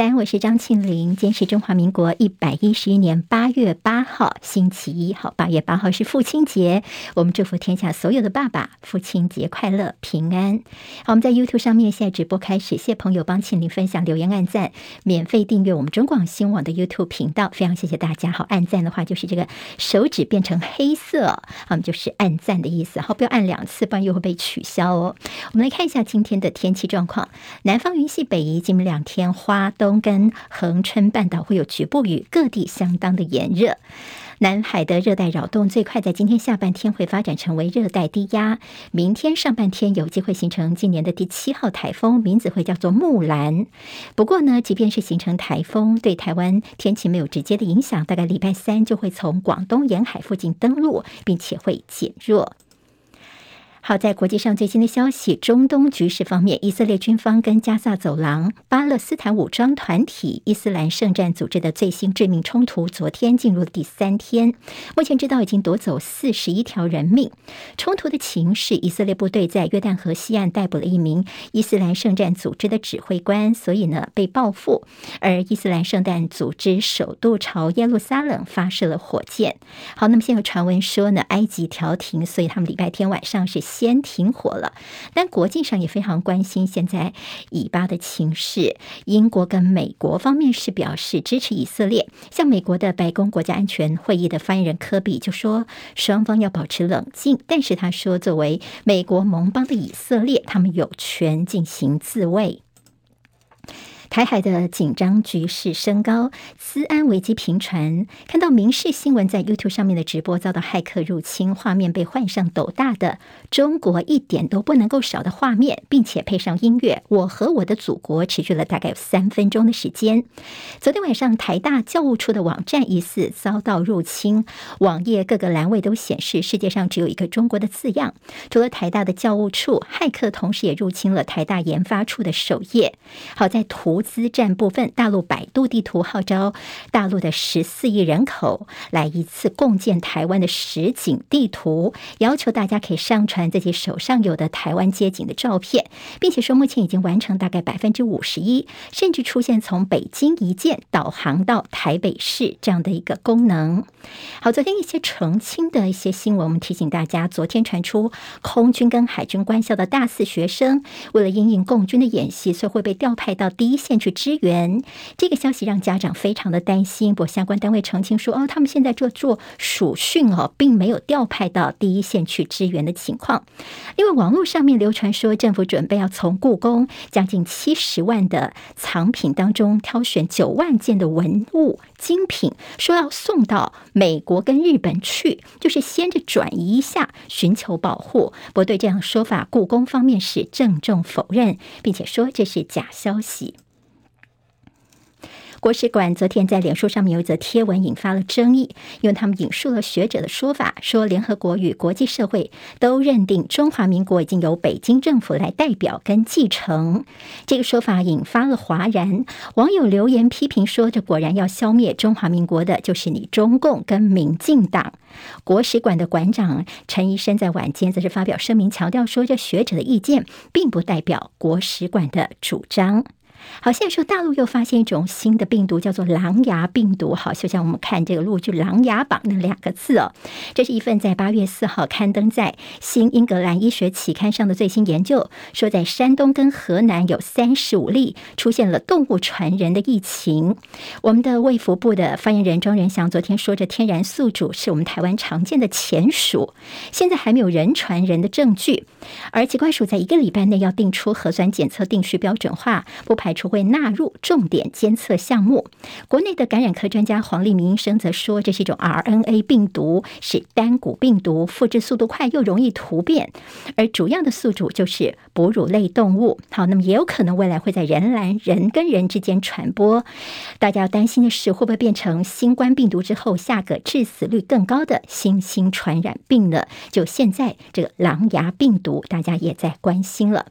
三，我是张庆玲。今天是中华民国一百一十一年八月八号，星期一。好，八月八号是父亲节，我们祝福天下所有的爸爸，父亲节快乐，平安。好，我们在 YouTube 上面现在直播开始，谢谢朋友帮庆玲分享、留言、按赞，免费订阅我们中广新网的 YouTube 频道，非常谢谢大家。好，按赞的话就是这个手指变成黑色，好，我们就是按赞的意思。好，不要按两次，不然又会被取消哦。我们来看一下今天的天气状况，南方云系北移，今明两天花都东跟恒春半岛会有局部雨，各地相当的炎热。南海的热带扰动最快在今天下半天会发展成为热带低压，明天上半天有机会形成今年的第七号台风，名字会叫做木兰。不过呢，即便是形成台风，对台湾天气没有直接的影响，大概礼拜三就会从广东沿海附近登陆，并且会减弱。好，在国际上最新的消息，中东局势方面，以色列军方跟加萨走廊巴勒斯坦武装团体伊斯兰圣战组织的最新致命冲突，昨天进入了第三天。目前知道已经夺走四十一条人命。冲突的情势，以色列部队在约旦河西岸逮捕了一名伊斯兰圣战组织的指挥官，所以呢被报复。而伊斯兰圣战组织首度朝耶路撒冷发射了火箭。好，那么现在有传闻说呢，埃及调停，所以他们礼拜天晚上是。先停火了，但国际上也非常关心现在以巴的情势。英国跟美国方面是表示支持以色列，像美国的白宫国家安全会议的发言人科比就说，双方要保持冷静，但是他说，作为美国盟邦的以色列，他们有权进行自卫。台海的紧张局势升高，资安危机频传。看到民视新闻在 YouTube 上面的直播遭到骇客入侵，画面被换上斗大的“中国一点都不能够少”的画面，并且配上音乐，“我和我的祖国”持续了大概有三分钟的时间。昨天晚上，台大教务处的网站疑似遭到入侵，网页各个栏位都显示世界上只有一个中国的字样。除了台大的教务处，骇客同时也入侵了台大研发处的首页。好在图。资战部分，大陆百度地图号召大陆的十四亿人口来一次共建台湾的实景地图，要求大家可以上传自己手上有的台湾街景的照片，并且说目前已经完成大概百分之五十一，甚至出现从北京一键导航到台北市这样的一个功能。好，昨天一些澄清的一些新闻，我们提醒大家，昨天传出空军跟海军官校的大四学生为了因应共军的演习，所以会被调派到第一线。去支援，这个消息让家长非常的担心。不过相关单位澄清说，哦，他们现在做做暑训哦，并没有调派到第一线去支援的情况。因为网络上面流传说，政府准备要从故宫将近七十万的藏品当中挑选九万件的文物精品，说要送到美国跟日本去，就是先着转移一下，寻求保护。不过对这样说法，故宫方面是郑重否认，并且说这是假消息。国史馆昨天在脸书上面有一则贴文引发了争议，因为他们引述了学者的说法，说联合国与国际社会都认定中华民国已经由北京政府来代表跟继承。这个说法引发了哗然，网友留言批评说：“这果然要消灭中华民国的，就是你中共跟民进党。”国史馆的馆长陈宜生在晚间则是发表声明，强调说：“这学者的意见并不代表国史馆的主张。”好，现在说大陆又发现一种新的病毒，叫做狼牙病毒。好，就像我们看这个陆剧《琅琊榜》那两个字哦。这是一份在八月四号刊登在《新英格兰医学期刊》上的最新研究，说在山东跟河南有三十五例出现了动物传人的疫情。我们的卫福部的发言人庄仁祥昨天说，这天然宿主是我们台湾常见的前鼠，现在还没有人传人的证据，而疾管署在一个礼拜内要定出核酸检测定序标准化，不排。除会纳入重点监测项目。国内的感染科专家黄立明医生则说，这是一种 RNA 病毒，是单股病毒，复制速度快又容易突变，而主要的宿主就是哺乳类动物。好，那么也有可能未来会在人来人跟人之间传播。大家要担心的是，会不会变成新冠病毒之后下个致死率更高的新兴传染病呢？就现在这个狼牙病毒，大家也在关心了。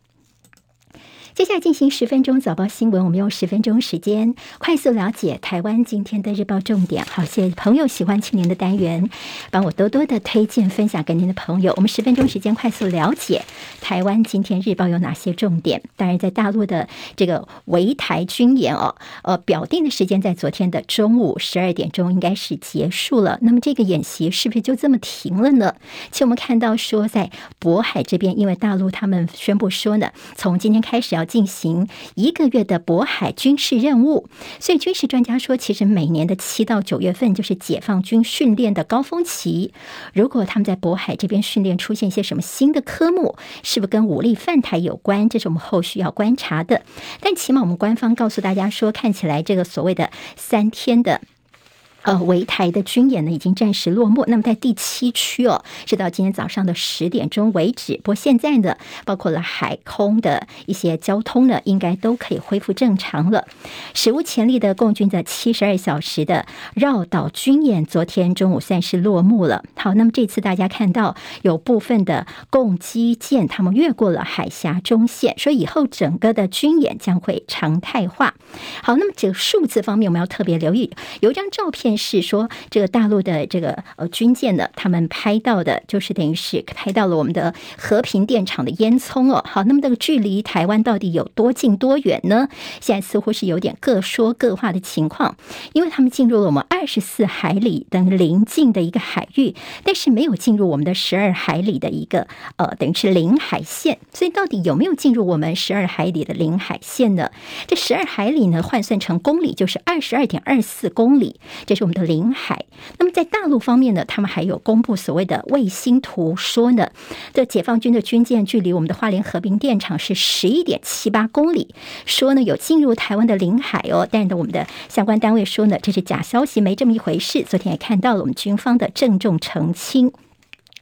接下来进行十分钟早报新闻，我们用十分钟时间快速了解台湾今天的日报重点。好，谢谢朋友喜欢青年的单元，帮我多多的推荐分享给您的朋友。我们十分钟时间快速了解台湾今天日报有哪些重点。当然，在大陆的这个围台军演哦，呃，表定的时间在昨天的中午十二点钟应该是结束了。那么这个演习是不是就这么停了呢？其实我们看到说，在渤海这边，因为大陆他们宣布说呢，从今天开始要进行一个月的渤海军事任务，所以军事专家说，其实每年的七到九月份就是解放军训练的高峰期。如果他们在渤海这边训练出现一些什么新的科目，是不是跟武力犯台有关？这是我们后续要观察的。但起码我们官方告诉大家说，看起来这个所谓的三天的。呃，围台的军演呢，已经暂时落幕。那么在第七区哦，是到今天早上的十点钟为止。不过现在呢，包括了海空的一些交通呢，应该都可以恢复正常了。史无前例的共军的七十二小时的绕岛军演，昨天中午算是落幕了。好，那么这次大家看到有部分的共机舰，他们越过了海峡中线，所以以后整个的军演将会常态化。好，那么这个数字方面，我们要特别留意，有一张照片。是说，这个大陆的这个呃军舰呢，他们拍到的，就是等于是拍到了我们的和平电厂的烟囱哦。好，那么这个距离台湾到底有多近多远呢？现在似乎是有点各说各话的情况，因为他们进入了我们二十四海里等邻近的一个海域，但是没有进入我们的十二海里的一个呃，等于是领海线。所以到底有没有进入我们十二海里的领海线呢？这十二海里呢，换算成公里就是二十二点二四公里，这是我们的领海。那么在大陆方面呢，他们还有公布所谓的卫星图，说呢，这解放军的军舰距离我们的花莲和平电厂是十一点七八公里，说呢有进入台湾的领海哦。但是我们的相关单位说呢，这是假消息，没这么一回事。昨天也看到了我们军方的郑重澄清。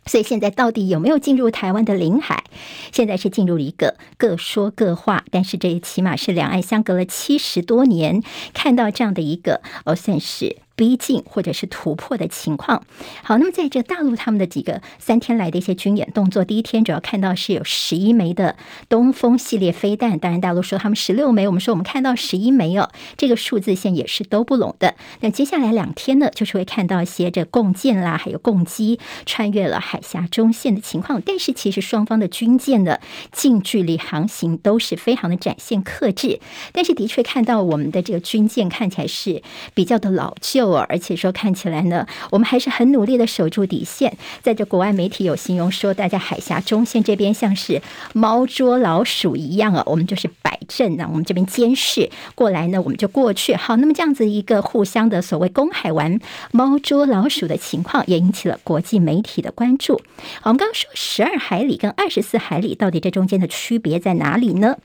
所以现在到底有没有进入台湾的领海？现在是进入了一个各说各话，但是这也起码是两岸相隔了七十多年，看到这样的一个哦，算是。逼近或者是突破的情况。好，那么在这大陆他们的几个三天来的一些军演动作，第一天主要看到是有十一枚的东风系列飞弹，当然大陆说他们十六枚，我们说我们看到十一枚哦，这个数字线也是都不拢的。那接下来两天呢，就是会看到一些这共舰啦，还有共机穿越了海峡中线的情况。但是其实双方的军舰的近距离航行都是非常的展现克制，但是的确看到我们的这个军舰看起来是比较的老旧。而且说看起来呢，我们还是很努力的守住底线。在这国外媒体有形容说，大家海峡中线这边像是猫捉老鼠一样啊，我们就是摆阵啊，我们这边监视过来呢，我们就过去。好，那么这样子一个互相的所谓公海玩猫捉老鼠的情况，也引起了国际媒体的关注。我们刚刚说十二海里跟二十四海里，到底这中间的区别在哪里呢？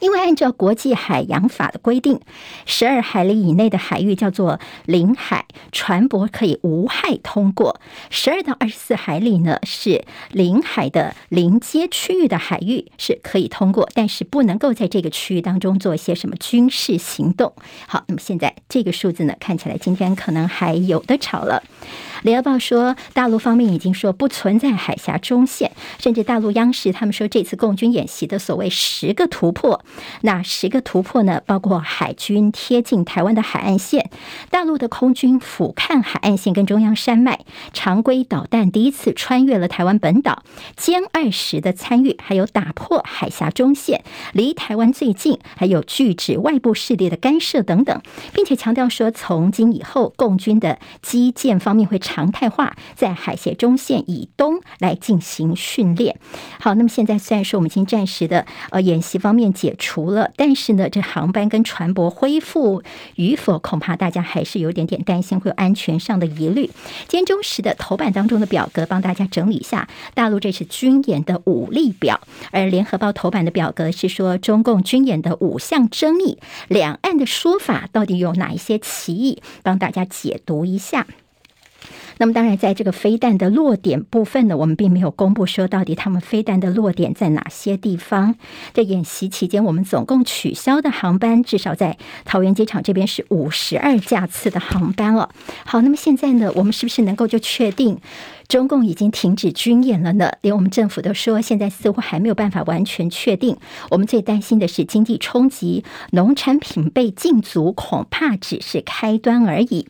因为按照国际海洋法的规定，十二海里以内的海域叫做领海，船舶可以无害通过；十二到二十四海里呢，是领海的临接区域的海域是可以通过，但是不能够在这个区域当中做一些什么军事行动。好，那么现在这个数字呢，看起来今天可能还有的吵了。联合报说，大陆方面已经说不存在海峡中线，甚至大陆央视他们说，这次共军演习的所谓十个突破，那十个突破呢，包括海军贴近台湾的海岸线，大陆的空军俯瞰海岸线跟中央山脉，常规导弹第一次穿越了台湾本岛，歼二十的参与，还有打破海峡中线，离台湾最近，还有拒止外部势力的干涉等等，并且强调说，从今以后，共军的基建方面会。常态化在海峡中线以东来进行训练。好，那么现在虽然说我们已经暂时的呃演习方面解除了，但是呢，这航班跟船舶恢复与否，恐怕大家还是有点点担心会有安全上的疑虑。今天中时的头版当中的表格帮大家整理一下大陆这次军演的武力表，而联合报头版的表格是说中共军演的五项争议，两岸的说法到底有哪一些歧义，帮大家解读一下。那么当然，在这个飞弹的落点部分呢，我们并没有公布说到底他们飞弹的落点在哪些地方。在演习期间，我们总共取消的航班，至少在桃园机场这边是五十二架次的航班了。好，那么现在呢，我们是不是能够就确定？中共已经停止军演了呢。连我们政府都说，现在似乎还没有办法完全确定。我们最担心的是经济冲击，农产品被禁足，恐怕只是开端而已。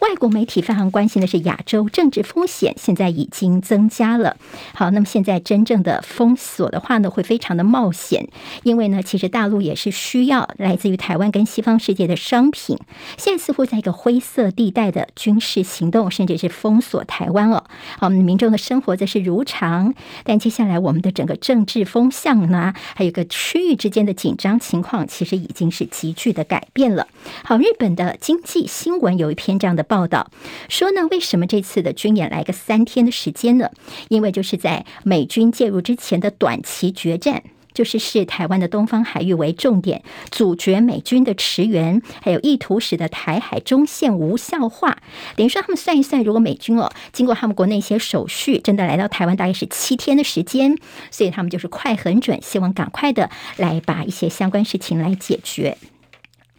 外国媒体非常关心的是亚洲政治风险，现在已经增加了。好，那么现在真正的封锁的话呢，会非常的冒险，因为呢，其实大陆也是需要来自于台湾跟西方世界的商品。现在似乎在一个灰色地带的军事行动，甚至是封锁台湾了我们，民众的生活则是如常，但接下来我们的整个政治风向呢，还有个区域之间的紧张情况，其实已经是急剧的改变了。好，日本的经济新闻有一篇这样的报道，说呢，为什么这次的军演来个三天的时间呢？因为就是在美军介入之前的短期决战。就是视台湾的东方海域为重点，阻绝美军的驰援，还有意图使得台海中线无效化。等于说，他们算一算，如果美军哦经过他们国内一些手续，真的来到台湾，大概是七天的时间，所以他们就是快狠准，希望赶快的来把一些相关事情来解决。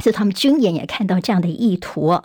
所以他们军演也看到这样的意图，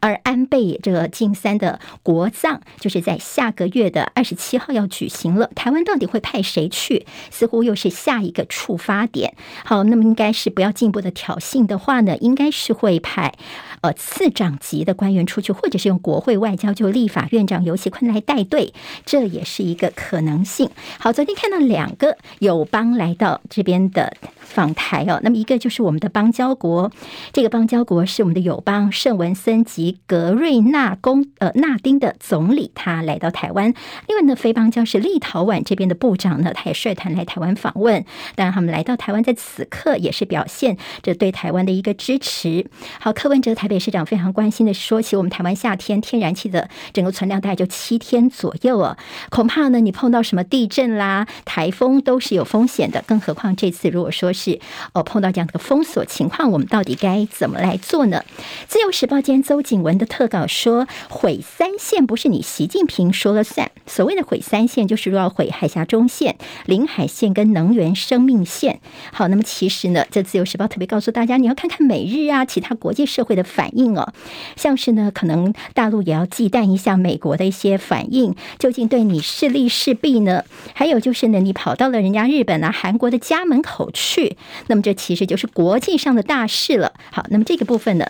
而安倍这个晋三的国葬就是在下个月的二十七号要举行了。台湾到底会派谁去？似乎又是下一个触发点。好，那么应该是不要进一步的挑衅的话呢，应该是会派呃次长级的官员出去，或者是用国会外交就立法院长游锡坤来带队，这也是一个可能性。好，昨天看到两个友邦来到这边的访台哦，那么一个就是我们的邦交国。这个邦交国是我们的友邦圣文森及格瑞纳公呃纳丁的总理，他来到台湾。另外呢，非邦交是立陶宛这边的部长呢，他也率团来台湾访问。当然，他们来到台湾，在此刻也是表现这对台湾的一个支持。好，柯文哲台北市长非常关心的说起，我们台湾夏天天然气的整个存量大概就七天左右啊，恐怕呢你碰到什么地震啦、台风都是有风险的。更何况这次如果说是哦碰到这样的封锁情况，我们到底该？该怎么来做呢？自由时报间邹景文的特稿说：“毁三线不是你习近平说了算。所谓的毁三线，就是说要毁海峡中线、领海线跟能源生命线。好，那么其实呢，这自由时报特别告诉大家，你要看看美日啊，其他国际社会的反应哦。像是呢，可能大陆也要忌惮一下美国的一些反应，究竟对你是利是弊呢？还有就是呢，你跑到了人家日本啊、韩国的家门口去，那么这其实就是国际上的大事了。”好，那么这个部分呢，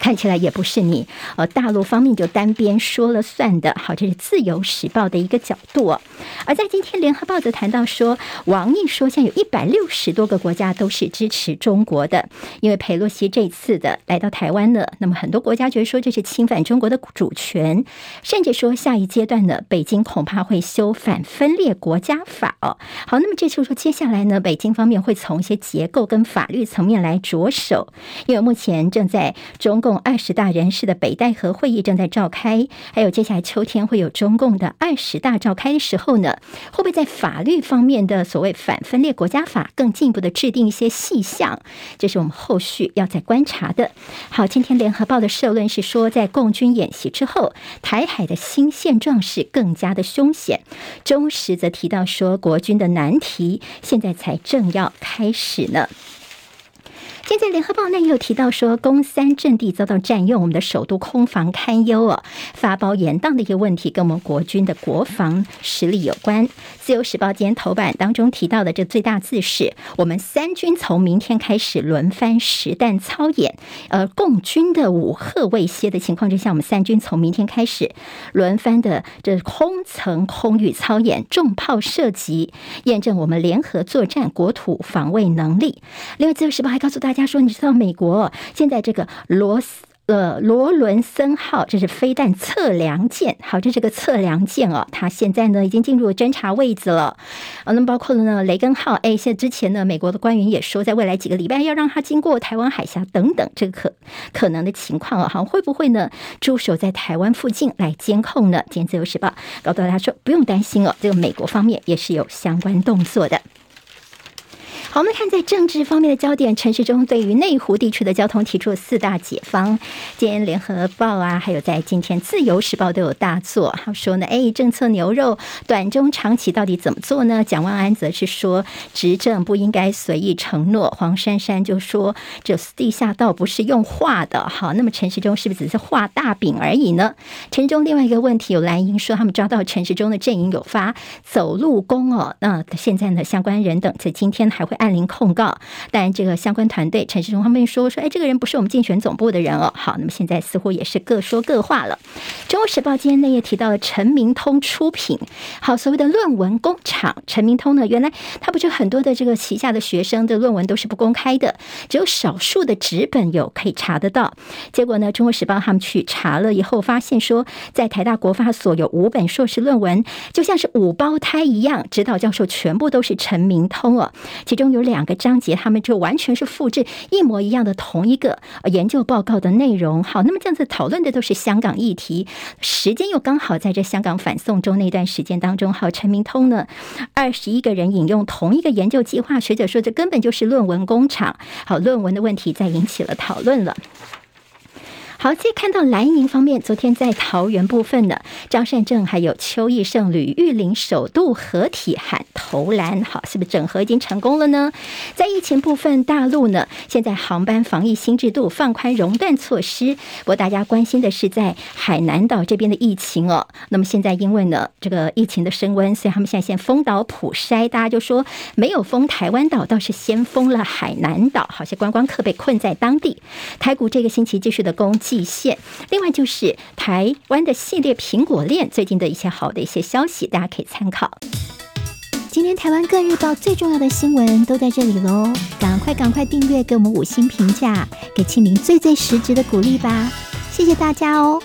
看起来也不是你呃大陆方面就单边说了算的。好，这是自由时报的一个角度。而在今天联合报则谈到说，王毅说，现在有一百六十多个国家都是支持中国的，因为佩洛西这次的来到台湾呢，那么很多国家觉得说这是侵犯中国的主权，甚至说下一阶段呢，北京恐怕会修反分裂国家法哦。好，那么这就是说接下来呢，北京方面会从一些结构跟法律层面来着手，因为目前正在中共。共二十大人士的北戴河会议正在召开，还有接下来秋天会有中共的二十大召开的时候呢，会不会在法律方面的所谓反分裂国家法更进一步的制定一些细项？这是我们后续要再观察的。好，今天联合报的社论是说，在共军演习之后，台海的新现状是更加的凶险。中时则提到说，国军的难题现在才正要开始呢。现在联合报那也有提到说，公三阵地遭到占用，我们的首都空防堪忧哦，发包延宕的一个问题跟我们国军的国防实力有关。自由时报今天头版当中提到的这最大字是，我们三军从明天开始轮番实弹操演，呃，共军的武吓未歇的情况之下，我们三军从明天开始轮番的这空层空域操演，重炮射击，验证我们联合作战国土防卫能力。另外，自由时报还告诉大家。他说：“你知道美国现在这个罗斯呃罗伦森号，这是飞弹测量舰。好，这是个测量舰哦，它现在呢已经进入侦察位置了。啊，那么包括了呢雷根号。哎，现在之前呢，美国的官员也说，在未来几个礼拜要让它经过台湾海峡等等，这个可可能的情况啊，好，会不会呢驻守在台湾附近来监控呢？今天自由时报告诉大家说，不用担心哦，这个美国方面也是有相关动作的。”好，我们看在政治方面的焦点，陈时中对于内湖地区的交通提出了四大解方。今天联合报啊，还有在今天自由时报都有大作，他说呢，哎，政策牛肉短中长期到底怎么做呢？蒋万安则是说，执政不应该随意承诺。黄珊珊就说，这地下道不是用画的。好，那么陈时中是不是只是画大饼而已呢？陈中另外一个问题，有蓝营说他们抓到陈时中的阵营有发走路工哦，那现在呢，相关人等在今天还会。按铃控告，但这个相关团队陈世忠他们说说，哎，这个人不是我们竞选总部的人哦。好，那么现在似乎也是各说各话了。中国时报今天内页提到了陈明通出品，好，所谓的论文工厂，陈明通呢，原来他不就很多的这个旗下的学生的论文都是不公开的，只有少数的纸本有可以查得到。结果呢，中国时报他们去查了以后，发现说，在台大国发所有五本硕士论文，就像是五胞胎一样，指导教授全部都是陈明通哦，其中。有两个章节，他们就完全是复制一模一样的同一个研究报告的内容。好，那么这样子讨论的都是香港议题，时间又刚好在这香港反送中那段时间当中。好，陈明通呢，二十一个人引用同一个研究计划，学者说这根本就是论文工厂。好，论文的问题再引起了讨论了。好，再看到蓝营方面，昨天在桃园部分呢，张善政还有邱奕胜、吕玉玲首度合体喊投蓝，好，是不是整合已经成功了呢？在疫情部分，大陆呢现在航班防疫新制度放宽熔断措施，不过大家关心的是在海南岛这边的疫情哦。那么现在因为呢这个疫情的升温，所以他们现在先封岛普筛，大家就说没有封台湾岛，倒是先封了海南岛，好些观光客被困在当地。台股这个星期继续的攻击。季线，另外就是台湾的系列苹果链最近的一些好的一些消息，大家可以参考。今天台湾各日报最重要的新闻都在这里喽，赶快赶快订阅，给我们五星评价，给庆林最最实质的鼓励吧，谢谢大家哦。